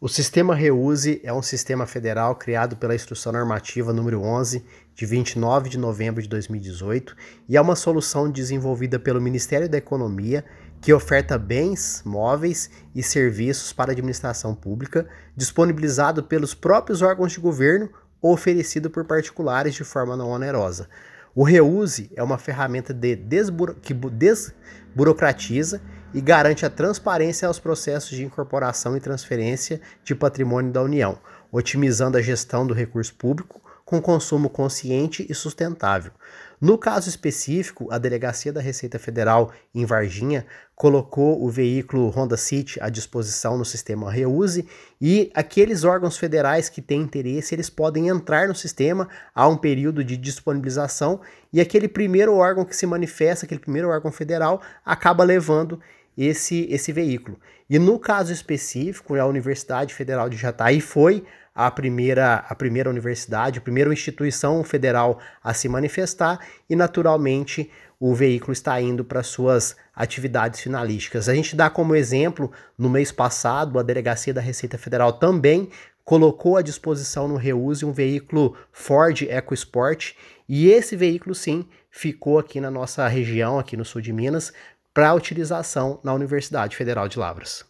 O sistema Reuse é um sistema federal criado pela Instrução Normativa número 11, de 29 de novembro de 2018, e é uma solução desenvolvida pelo Ministério da Economia que oferta bens, móveis e serviços para a administração pública, disponibilizado pelos próprios órgãos de governo ou oferecido por particulares de forma não onerosa. O Reuse é uma ferramenta de desburo que desburocratiza e garante a transparência aos processos de incorporação e transferência de patrimônio da União, otimizando a gestão do recurso público com consumo consciente e sustentável. No caso específico, a Delegacia da Receita Federal em Varginha colocou o veículo Honda City à disposição no sistema Reuse e aqueles órgãos federais que têm interesse, eles podem entrar no sistema há um período de disponibilização e aquele primeiro órgão que se manifesta, aquele primeiro órgão federal, acaba levando esse, esse veículo. E no caso específico, a Universidade Federal de Jataí foi a primeira, a primeira universidade, a primeira instituição federal a se manifestar e, naturalmente, o veículo está indo para suas atividades finalísticas. A gente dá como exemplo, no mês passado, a Delegacia da Receita Federal também colocou à disposição no Reuse um veículo Ford EcoSport e esse veículo sim ficou aqui na nossa região, aqui no sul de Minas, para utilização na Universidade Federal de Lavras.